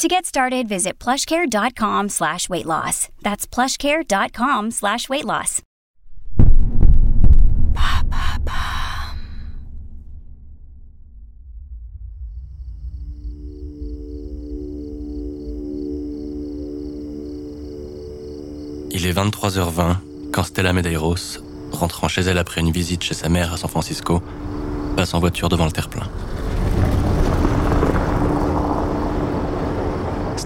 To get started, visit plushcare.com slash weight loss. That's plushcare.com slash weight loss. Il est 23h20 quand Stella Medeiros, rentrant chez elle après une visite chez sa mère à San Francisco, passe en voiture devant le terre-plein.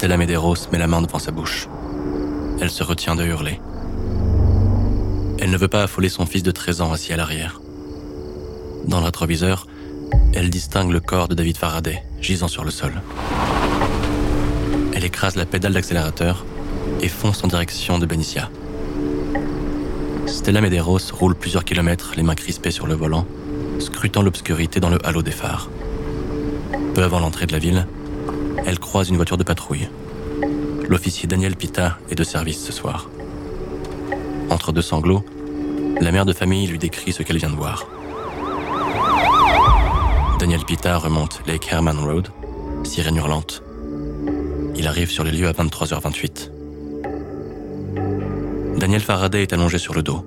Stella Medeiros met la main devant sa bouche. Elle se retient de hurler. Elle ne veut pas affoler son fils de 13 ans assis à l'arrière. Dans le rétroviseur, elle distingue le corps de David Faraday, gisant sur le sol. Elle écrase la pédale d'accélérateur et fonce en direction de Benicia. Stella Medeiros roule plusieurs kilomètres, les mains crispées sur le volant, scrutant l'obscurité dans le halo des phares. Peu avant l'entrée de la ville, elle croise une voiture de patrouille. L'officier Daniel Pita est de service ce soir. Entre deux sanglots, la mère de famille lui décrit ce qu'elle vient de voir. Daniel Pita remonte Lake Herman Road, sirène hurlante. Il arrive sur les lieux à 23h28. Daniel Faraday est allongé sur le dos.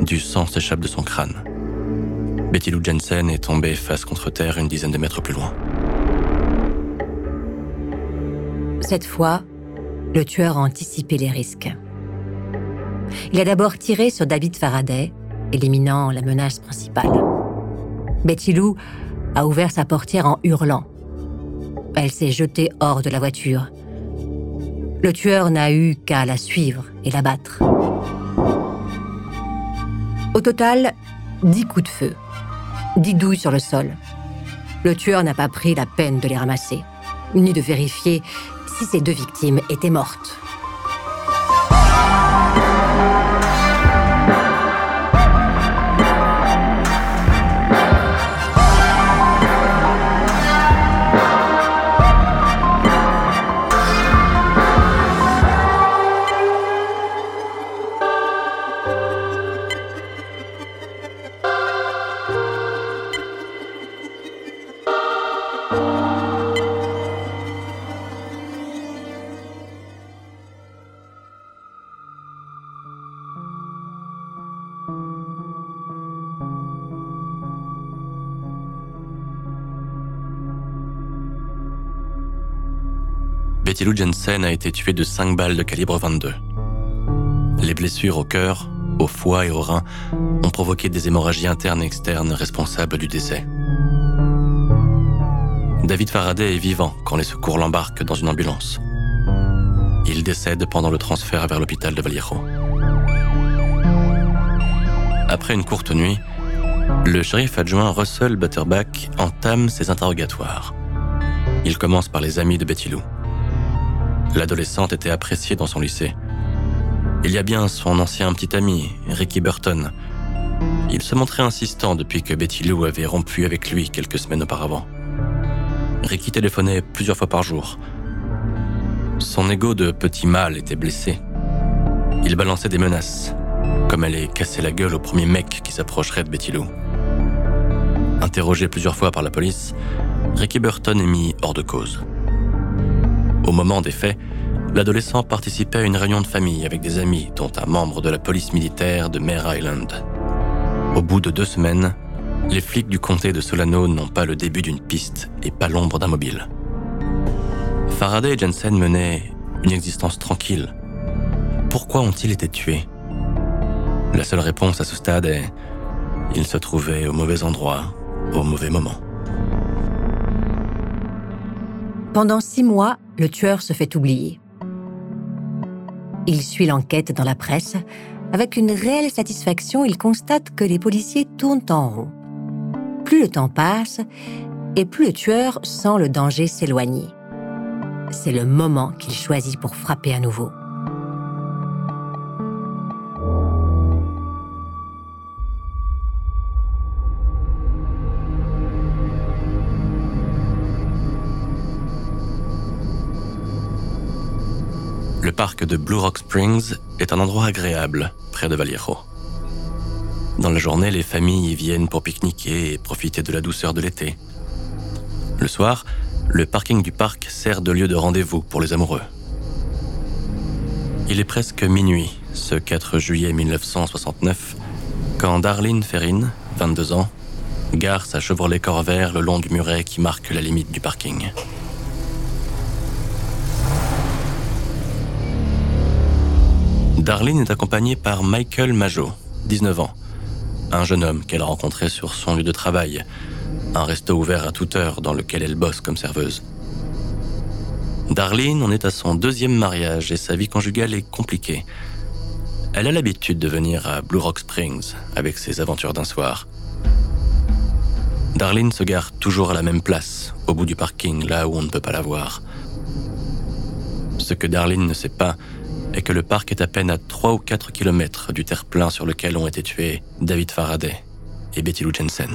Du sang s'échappe de son crâne. Betty Lou Jensen est tombée face contre terre une dizaine de mètres plus loin. Cette fois, le tueur a anticipé les risques. Il a d'abord tiré sur David Faraday, éliminant la menace principale. Betty Lou a ouvert sa portière en hurlant. Elle s'est jetée hors de la voiture. Le tueur n'a eu qu'à la suivre et la battre. Au total, dix coups de feu, dix douilles sur le sol. Le tueur n'a pas pris la peine de les ramasser, ni de vérifier si ces deux victimes étaient mortes. Betty Lou Jensen a été tuée de 5 balles de calibre 22. Les blessures au cœur, au foie et au rein ont provoqué des hémorragies internes et externes responsables du décès. David Faraday est vivant quand les secours l'embarquent dans une ambulance. Il décède pendant le transfert vers l'hôpital de Vallejo. Après une courte nuit, le shérif adjoint Russell Butterback entame ses interrogatoires. Il commence par les amis de Betty Lou. L'adolescente était appréciée dans son lycée. Il y a bien son ancien petit ami, Ricky Burton. Il se montrait insistant depuis que Betty Lou avait rompu avec lui quelques semaines auparavant. Ricky téléphonait plusieurs fois par jour. Son ego de petit mâle était blessé. Il balançait des menaces, comme aller casser la gueule au premier mec qui s'approcherait de Betty Lou. Interrogé plusieurs fois par la police, Ricky Burton est mis hors de cause. Au moment des faits, l'adolescent participait à une réunion de famille avec des amis, dont un membre de la police militaire de Mare Island. Au bout de deux semaines, les flics du comté de Solano n'ont pas le début d'une piste et pas l'ombre d'un mobile. Faraday et Jensen menaient une existence tranquille. Pourquoi ont-ils été tués? La seule réponse à ce stade est ils se trouvaient au mauvais endroit, au mauvais moment. Pendant six mois, le tueur se fait oublier. Il suit l'enquête dans la presse. Avec une réelle satisfaction, il constate que les policiers tournent en rond. Plus le temps passe, et plus le tueur sent le danger s'éloigner. C'est le moment qu'il choisit pour frapper à nouveau. Parc de Blue Rock Springs est un endroit agréable, près de Vallejo. Dans la journée, les familles y viennent pour pique-niquer et profiter de la douceur de l'été. Le soir, le parking du parc sert de lieu de rendez-vous pour les amoureux. Il est presque minuit, ce 4 juillet 1969, quand Darlene Ferrin, 22 ans, gare sa Chevrolet Corvair le long du muret qui marque la limite du parking. Darlene est accompagnée par Michael Majot, 19 ans, un jeune homme qu'elle a rencontré sur son lieu de travail, un resto ouvert à toute heure dans lequel elle bosse comme serveuse. Darlene en est à son deuxième mariage et sa vie conjugale est compliquée. Elle a l'habitude de venir à Blue Rock Springs avec ses aventures d'un soir. Darlene se gare toujours à la même place, au bout du parking, là où on ne peut pas la voir. Ce que Darlene ne sait pas, est que le parc est à peine à 3 ou 4 kilomètres du terre-plein sur lequel ont été tués David Faraday et Betty Lou Jensen.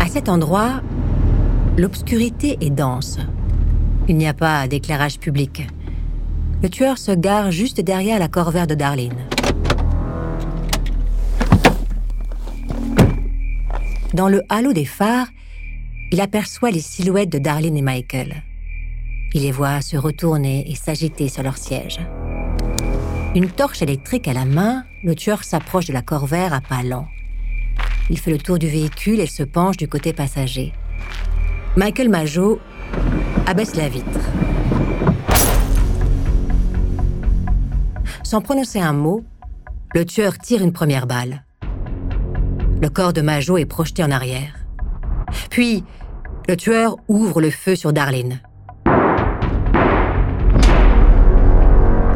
À cet endroit, l'obscurité est dense. Il n'y a pas d'éclairage public. Le tueur se gare juste derrière la corvère de Darlene. Dans le halo des phares, il aperçoit les silhouettes de Darlene et Michael. Il les voit se retourner et s'agiter sur leur siège. Une torche électrique à la main, le tueur s'approche de la corvère à pas lents. Il fait le tour du véhicule et se penche du côté passager. Michael Majot abaisse la vitre. Sans prononcer un mot, le tueur tire une première balle. Le corps de Majot est projeté en arrière. Puis, le tueur ouvre le feu sur Darlene.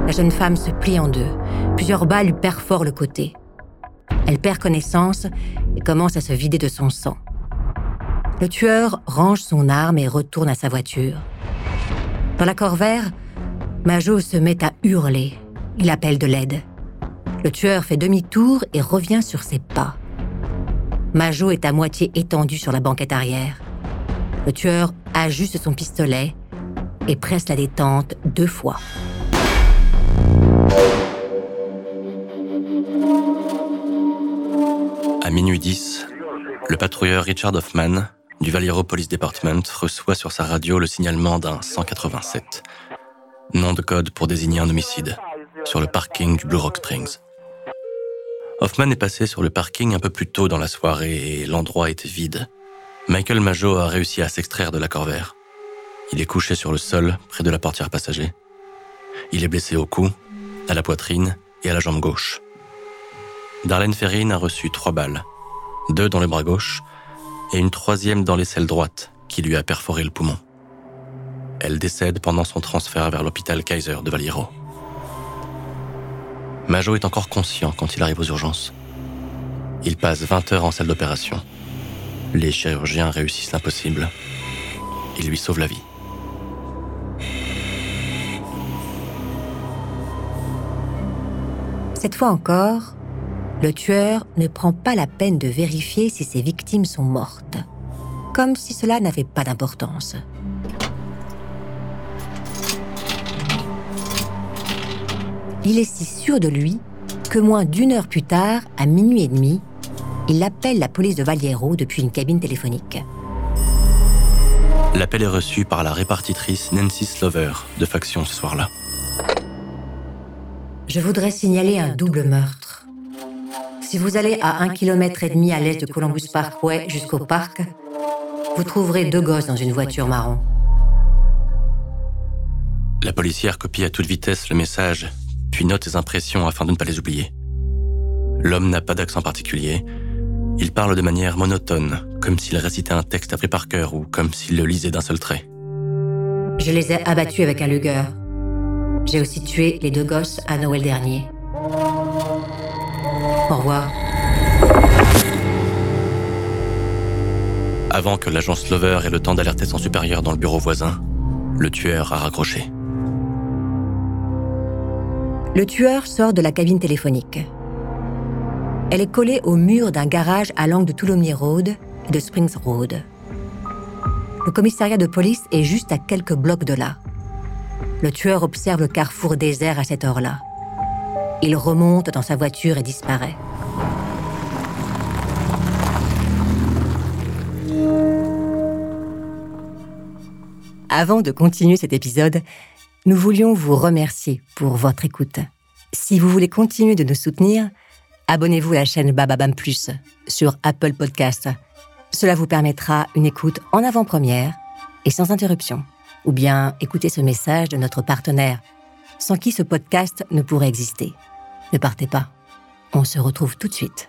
La jeune femme se plie en deux. Plusieurs balles lui perforent le côté. Elle perd connaissance et commence à se vider de son sang. Le tueur range son arme et retourne à sa voiture. Dans la corvère, Majot se met à hurler. Il appelle de l'aide. Le tueur fait demi-tour et revient sur ses pas. Majot est à moitié étendu sur la banquette arrière. Le tueur ajuste son pistolet et presse la détente deux fois. À minuit 10, le patrouilleur Richard Hoffman du Valero Police Department reçoit sur sa radio le signalement d'un 187, nom de code pour désigner un homicide, sur le parking du Blue Rock Springs. Hoffman est passé sur le parking un peu plus tôt dans la soirée et l'endroit était vide. Michael Majot a réussi à s'extraire de la corvère. Il est couché sur le sol, près de la portière passager. Il est blessé au cou, à la poitrine et à la jambe gauche. Darlene Ferrin a reçu trois balles, deux dans le bras gauche et une troisième dans l'aisselle droite qui lui a perforé le poumon. Elle décède pendant son transfert vers l'hôpital Kaiser de Valiro. Majot est encore conscient quand il arrive aux urgences. Il passe 20 heures en salle d'opération. Les chirurgiens réussissent l'impossible. Ils lui sauvent la vie. Cette fois encore, le tueur ne prend pas la peine de vérifier si ses victimes sont mortes, comme si cela n'avait pas d'importance. Il est si sûr de lui que moins d'une heure plus tard, à minuit et demi, il appelle la police de Valliero depuis une cabine téléphonique. L'appel est reçu par la répartitrice Nancy Slover de faction ce soir-là. Je voudrais signaler un double meurtre. Si vous allez à un kilomètre et demi à l'est de Columbus Parkway jusqu'au parc, vous trouverez deux gosses dans une voiture marron. La policière copie à toute vitesse le message, puis note ses impressions afin de ne pas les oublier. L'homme n'a pas d'accent particulier. Il parle de manière monotone, comme s'il récitait un texte appris par cœur ou comme s'il le lisait d'un seul trait. Je les ai abattus avec un Luger. J'ai aussi tué les deux gosses à Noël dernier. Au revoir. Avant que l'agent Slover ait le temps d'alerter son supérieur dans le bureau voisin, le tueur a raccroché. Le tueur sort de la cabine téléphonique. Elle est collée au mur d'un garage à l'angle de Toulommiers Road et de Springs Road. Le commissariat de police est juste à quelques blocs de là. Le tueur observe le carrefour désert à cette heure-là. Il remonte dans sa voiture et disparaît. Avant de continuer cet épisode, nous voulions vous remercier pour votre écoute. Si vous voulez continuer de nous soutenir, abonnez-vous à la chaîne Bababam Plus sur Apple Podcast. Cela vous permettra une écoute en avant-première et sans interruption. Ou bien écoutez ce message de notre partenaire, sans qui ce podcast ne pourrait exister. Ne partez pas. On se retrouve tout de suite.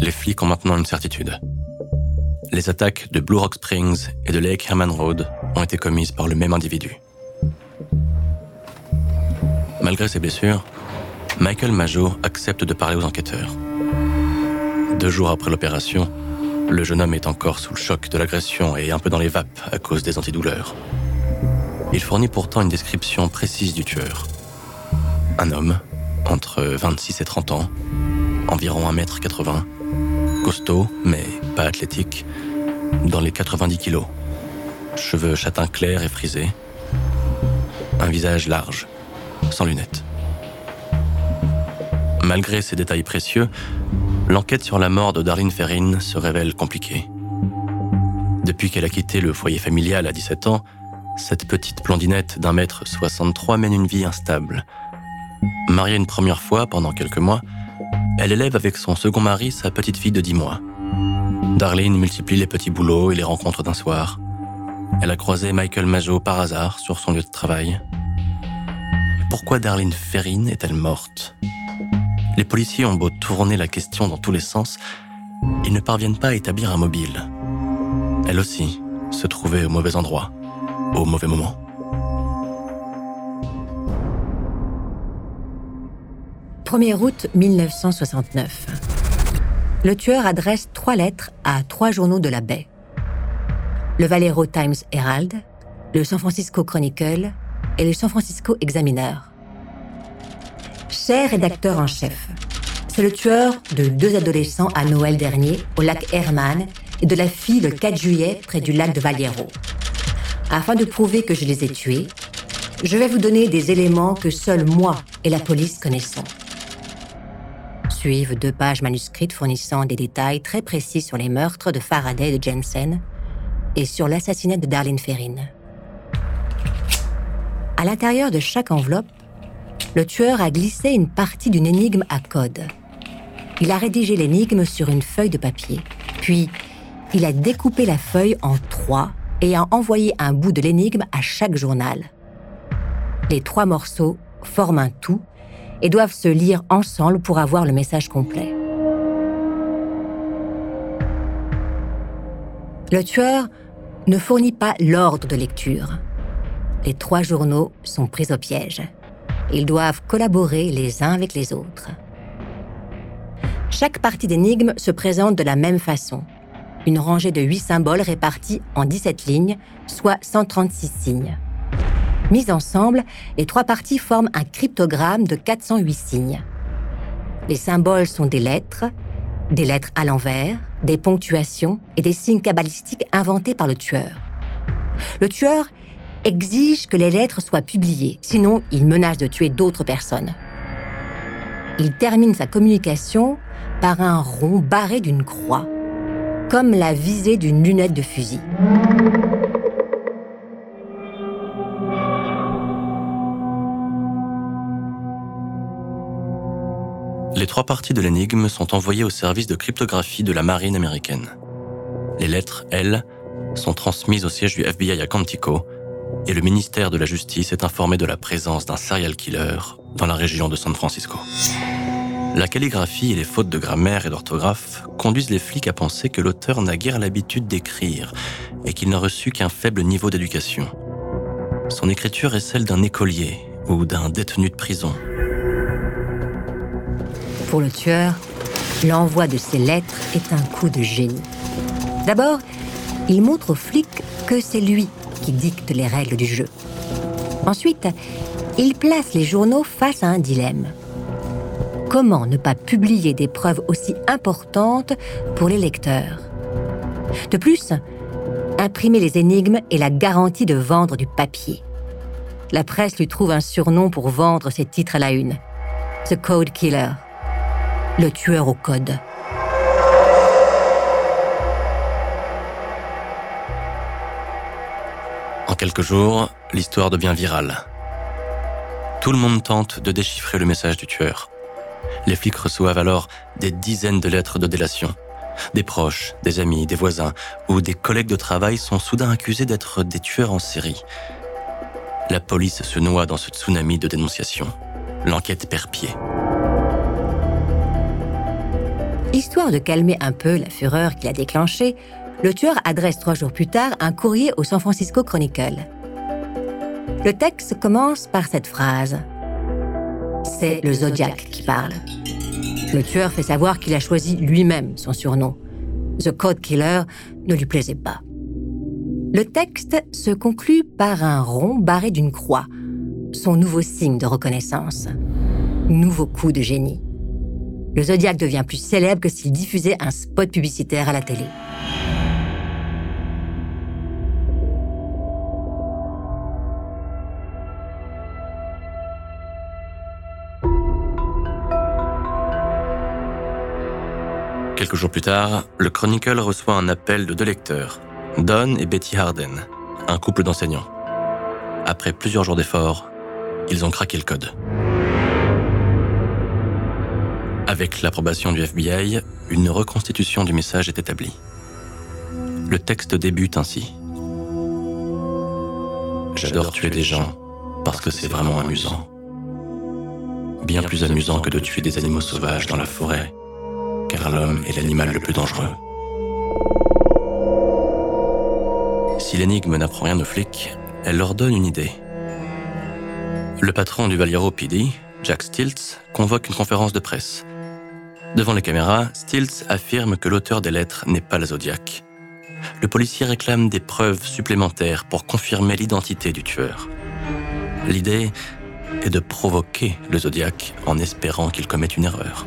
Les flics ont maintenant une certitude. Les attaques de Blue Rock Springs et de Lake Herman Road ont été commises par le même individu. Malgré ses blessures, Michael Majo accepte de parler aux enquêteurs. Deux jours après l'opération, le jeune homme est encore sous le choc de l'agression et un peu dans les vapes à cause des antidouleurs. Il fournit pourtant une description précise du tueur. Un homme, entre 26 et 30 ans, environ 1m80, costaud mais pas athlétique, dans les 90 kilos. Cheveux châtain clair et frisés. Un visage large, sans lunettes. Malgré ces détails précieux, l'enquête sur la mort de Darlene Ferrin se révèle compliquée. Depuis qu'elle a quitté le foyer familial à 17 ans, cette petite blondinette d'un mètre 63 mène une vie instable. Mariée une première fois pendant quelques mois, elle élève avec son second mari sa petite fille de 10 mois. Darlene multiplie les petits boulots et les rencontres d'un soir. Elle a croisé Michael Majo par hasard sur son lieu de travail. Pourquoi Darlene Ferrin est-elle morte? Les policiers ont beau tourner la question dans tous les sens, ils ne parviennent pas à établir un mobile. Elle aussi se trouvait au mauvais endroit, au mauvais moment. 1er août 1969. Le tueur adresse trois lettres à trois journaux de la baie. Le Valero Times Herald, le San Francisco Chronicle et le San Francisco Examiner. Cher rédacteur en chef, c'est le tueur de deux adolescents à Noël dernier au lac Herman et de la fille le 4 juillet près du lac de Valero. Afin de prouver que je les ai tués, je vais vous donner des éléments que seul moi et la police connaissons suivent deux pages manuscrites fournissant des détails très précis sur les meurtres de Faraday et de Jensen et sur l'assassinat de Darlene Ferrin. À l'intérieur de chaque enveloppe, le tueur a glissé une partie d'une énigme à code. Il a rédigé l'énigme sur une feuille de papier, puis il a découpé la feuille en trois et a envoyé un bout de l'énigme à chaque journal. Les trois morceaux forment un tout et doivent se lire ensemble pour avoir le message complet. Le tueur ne fournit pas l'ordre de lecture. Les trois journaux sont pris au piège. Ils doivent collaborer les uns avec les autres. Chaque partie d'énigme se présente de la même façon. Une rangée de huit symboles répartis en 17 lignes, soit 136 signes. Mises ensemble, les trois parties forment un cryptogramme de 408 signes. Les symboles sont des lettres, des lettres à l'envers, des ponctuations et des signes cabalistiques inventés par le tueur. Le tueur exige que les lettres soient publiées, sinon il menace de tuer d'autres personnes. Il termine sa communication par un rond barré d'une croix, comme la visée d'une lunette de fusil. Trois parties de l'énigme sont envoyées au service de cryptographie de la marine américaine. Les lettres L sont transmises au siège du FBI à Quantico et le ministère de la Justice est informé de la présence d'un serial killer dans la région de San Francisco. La calligraphie et les fautes de grammaire et d'orthographe conduisent les flics à penser que l'auteur n'a guère l'habitude d'écrire et qu'il n'a reçu qu'un faible niveau d'éducation. Son écriture est celle d'un écolier ou d'un détenu de prison. Pour le tueur, l'envoi de ces lettres est un coup de génie. D'abord, il montre aux flics que c'est lui qui dicte les règles du jeu. Ensuite, il place les journaux face à un dilemme. Comment ne pas publier des preuves aussi importantes pour les lecteurs? De plus, imprimer les énigmes est la garantie de vendre du papier. La presse lui trouve un surnom pour vendre ses titres à la une. The Code Killer. Le tueur au code. En quelques jours, l'histoire devient virale. Tout le monde tente de déchiffrer le message du tueur. Les flics reçoivent alors des dizaines de lettres de délation. Des proches, des amis, des voisins ou des collègues de travail sont soudain accusés d'être des tueurs en série. La police se noie dans ce tsunami de dénonciations. L'enquête perd pied. Histoire de calmer un peu la fureur qu'il a déclenchée, le tueur adresse trois jours plus tard un courrier au San Francisco Chronicle. Le texte commence par cette phrase. C'est le Zodiac qui parle. Le tueur fait savoir qu'il a choisi lui-même son surnom. The Code Killer ne lui plaisait pas. Le texte se conclut par un rond barré d'une croix, son nouveau signe de reconnaissance. Nouveau coup de génie. Le Zodiac devient plus célèbre que s'il diffusait un spot publicitaire à la télé. Quelques jours plus tard, le Chronicle reçoit un appel de deux lecteurs, Don et Betty Harden, un couple d'enseignants. Après plusieurs jours d'efforts, ils ont craqué le code. Avec l'approbation du FBI, une reconstitution du message est établie. Le texte débute ainsi. J'adore tuer des gens parce que c'est vraiment amusant. Bien plus amusant que de tuer des animaux sauvages dans la forêt car l'homme est l'animal le plus dangereux. Si l'énigme n'apprend rien aux flics, elle leur donne une idée. Le patron du Valiero PD, Jack Stiltz, convoque une conférence de presse. Devant les caméras, Stiltz affirme que l'auteur des lettres n'est pas la Zodiac. Le policier réclame des preuves supplémentaires pour confirmer l'identité du tueur. L'idée est de provoquer le Zodiac en espérant qu'il commette une erreur.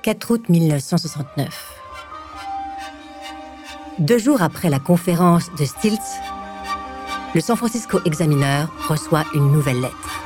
« 4 août 1969. Deux jours après la conférence de Stiltz, le San Francisco Examiner reçoit une nouvelle lettre.